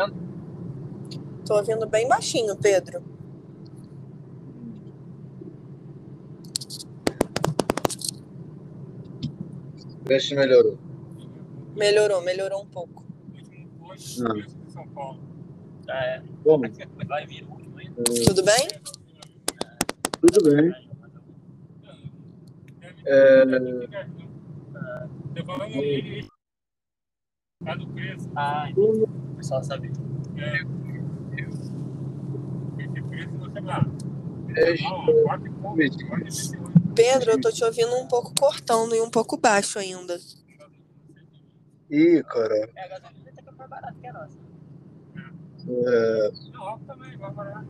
ouvindo? Tô ouvindo bem baixinho, Pedro. Vê se melhorou. Melhorou, melhorou um pouco. Ah. É. Bom, Vai vir o último aí. Tudo bem? tudo bem. É, aí. Tá do preço. ah, entendi. O pessoal sabe. É. Pedro, eu tô te ouvindo um pouco cortando e um pouco baixo ainda. Ih, cara. É, a gasolina até que é mais barata que a nossa. É, Não, também, vai parar.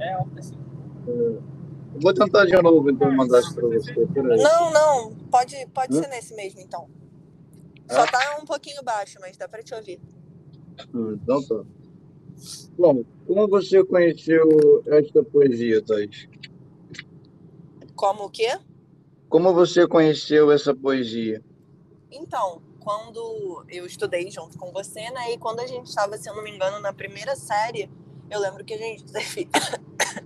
É alta assim. eu vou tentar de novo então mandar isso pra você. Não, não, pode, pode Hã? ser nesse mesmo então. Só tá um pouquinho baixo, mas dá pra te ouvir. Hum, Então tá. Bom, como você conheceu esta poesia, Thais? Como o quê? Como você conheceu essa poesia? Então, quando eu estudei junto com você, né? E quando a gente estava, se eu não me engano, na primeira série, eu lembro que a gente teve,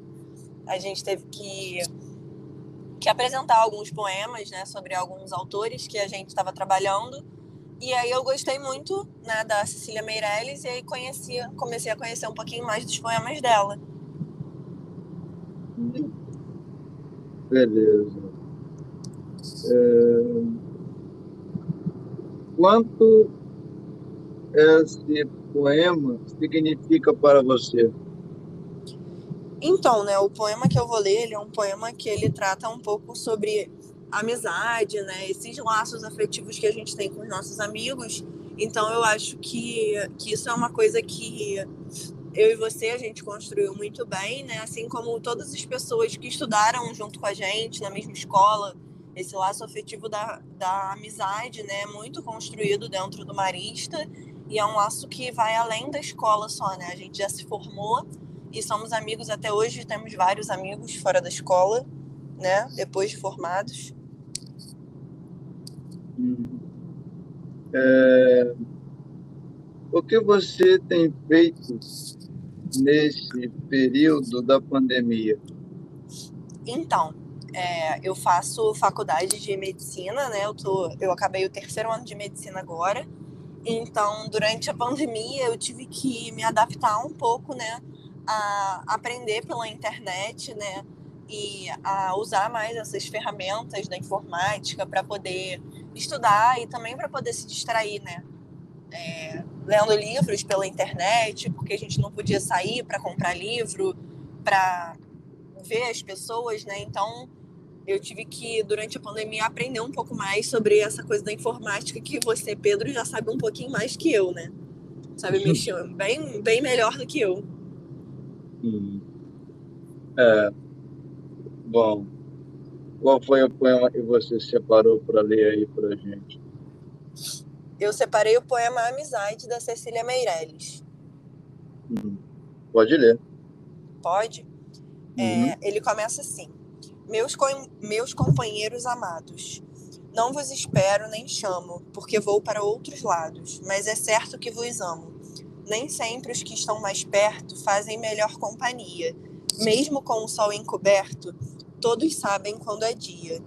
a gente teve que, que apresentar alguns poemas, né? Sobre alguns autores que a gente estava trabalhando. E aí eu gostei muito, né? Da Cecília Meirelles e aí conhecia, comecei a conhecer um pouquinho mais dos poemas dela. Beleza. É, Quanto esse poema significa para você? Então, né, o poema que eu vou ler, ele é um poema que ele trata um pouco sobre amizade, né, esses laços afetivos que a gente tem com os nossos amigos. Então, eu acho que, que isso é uma coisa que eu e você a gente construiu muito bem, né, assim como todas as pessoas que estudaram junto com a gente na mesma escola. Esse laço afetivo da, da amizade, né, é muito construído dentro do Marista e é um laço que vai além da escola só, né? A gente já se formou e somos amigos até hoje, temos vários amigos fora da escola, né? Depois de formados. É, O que você tem feito nesse período da pandemia? Então, é, eu faço faculdade de medicina, né? Eu, tô, eu acabei o terceiro ano de medicina agora. Então, durante a pandemia, eu tive que me adaptar um pouco, né? A aprender pela internet, né? E a usar mais essas ferramentas da informática para poder estudar e também para poder se distrair, né? É, lendo livros pela internet, porque a gente não podia sair para comprar livro, para ver as pessoas, né? Então, eu tive que, durante a pandemia, aprender um pouco mais sobre essa coisa da informática que você, Pedro, já sabe um pouquinho mais que eu, né? Sabe mexer bem, bem melhor do que eu. Hum. É, bom, qual foi o poema que você separou para ler aí para gente? Eu separei o poema Amizade, da Cecília Meirelles. Hum. Pode ler. Pode? É, ele começa assim: meus, com- meus companheiros amados, não vos espero nem chamo, porque vou para outros lados, mas é certo que vos amo. Nem sempre os que estão mais perto fazem melhor companhia. Mesmo com o sol encoberto, todos sabem quando é dia.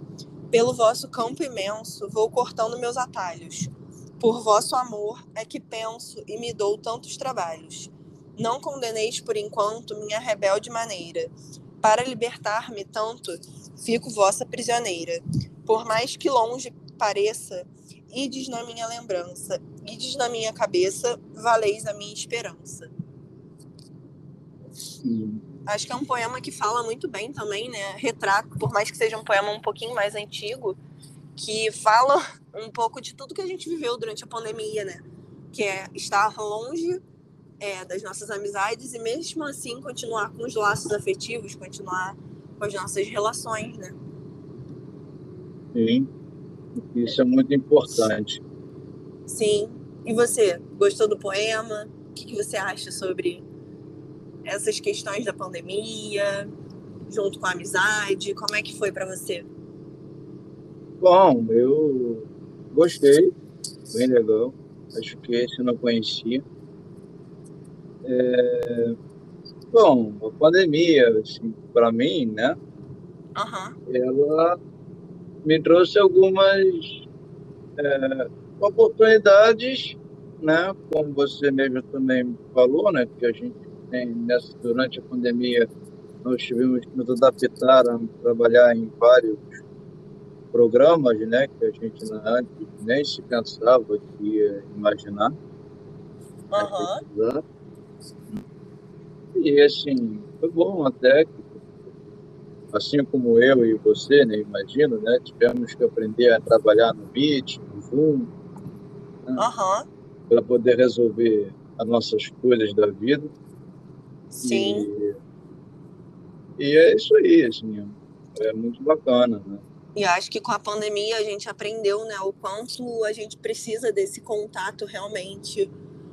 Pelo vosso campo imenso, vou cortando meus atalhos. Por vosso amor é que penso e me dou tantos trabalhos. Não condeneis por enquanto minha rebelde maneira. Para libertar-me tanto, fico vossa prisioneira. Por mais que longe pareça, ides na minha lembrança, ides na minha cabeça, valeis a minha esperança. Hum. Acho que é um poema que fala muito bem também, né? Retrata, por mais que seja um poema um pouquinho mais antigo, que fala um pouco de tudo que a gente viveu durante a pandemia, né? Que é estar longe é, das nossas amizades e mesmo assim continuar com os laços afetivos, continuar com as nossas relações, né? Sim, isso é muito importante. Sim. E você, gostou do poema? O que, que você acha sobre essas questões da pandemia, junto com a amizade? Como é que foi para você? Bom, eu gostei, bem legal. Acho que esse eu não conhecia. É, bom, a pandemia, assim, para mim, né, Aham. ela me trouxe algumas é, oportunidades, né, como você mesmo também falou, né, que a gente tem nessa, durante a pandemia nós tivemos que nos adaptar a trabalhar em vários programas, né, que a gente antes nem se pensava que ia imaginar. Exato. E assim, foi bom até que, assim como eu e você, né, imagino, né, tivemos que aprender a trabalhar no Meet, no Zoom, Aham. para poder resolver as nossas coisas da vida. Sim. E, e é isso aí, assim, é muito bacana, né? E acho que com a pandemia a gente aprendeu, né, o quanto a gente precisa desse contato realmente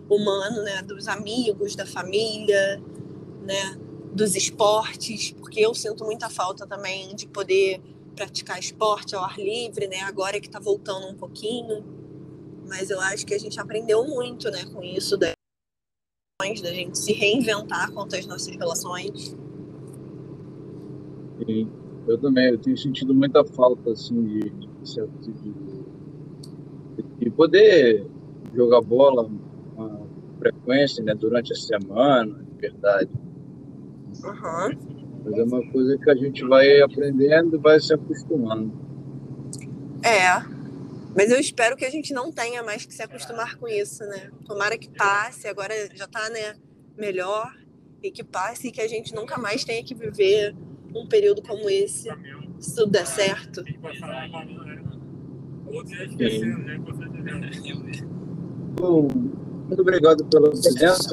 humano, né, dos amigos, da família, né, dos esportes, porque eu sinto muita falta também de poder praticar esporte ao ar livre, né, agora que tá voltando um pouquinho, mas eu acho que a gente aprendeu muito, né, com isso da da gente se reinventar quanto às nossas relações. Sim, eu também, eu tenho sentido muita falta, assim, de, de, de, de poder jogar bola com frequência, né, durante a semana, de verdade. Uhum. Mas é uma coisa que a gente vai aprendendo e vai se acostumando. É. Mas eu espero que a gente não tenha mais que se acostumar com isso, né? Tomara que passe, agora já tá, né, melhor, e que passe e que a gente nunca mais tenha que viver um período como esse, se tudo der certo. Bom, muito obrigado pela presença.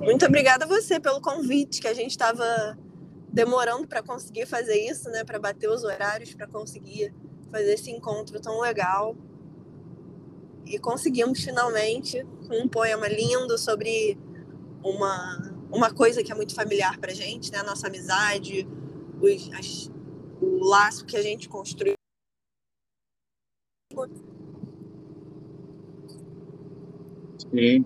Muito obrigada a você pelo convite, que a gente estava demorando para conseguir fazer isso, né? Para bater os horários, para conseguir fazer esse encontro tão legal. E conseguimos finalmente um poema lindo sobre uma, uma coisa que é muito familiar para gente, né? Nossa amizade, os, as, o laço que a gente construiu. Sim,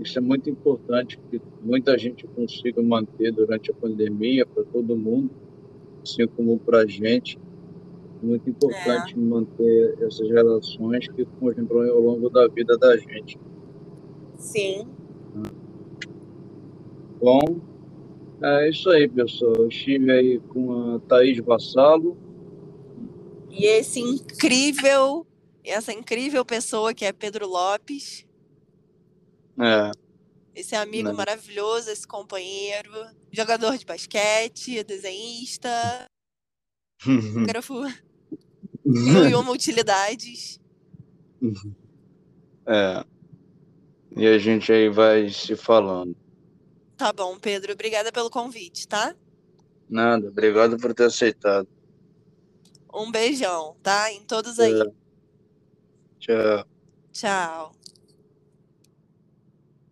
isso é muito importante que muita gente consiga manter durante a pandemia para todo mundo, assim como para a gente. Muito importante é. manter essas relações que constroem ao longo da vida da gente. Sim. Bom, é isso aí, pessoal. Eu estive aí com a Thaís Vassalo. E esse incrível, essa incrível pessoa que é Pedro Lopes. É. Esse amigo Né? maravilhoso, esse companheiro, jogador de basquete, desenhista, fotógrafo, mil e uma utilidades. é. E a gente aí vai se falando. Tá bom, Pedro, obrigada pelo convite, tá? Nada, obrigado por ter aceitado. Um beijão, tá? Em todos aí. É. Tchau. Tchau.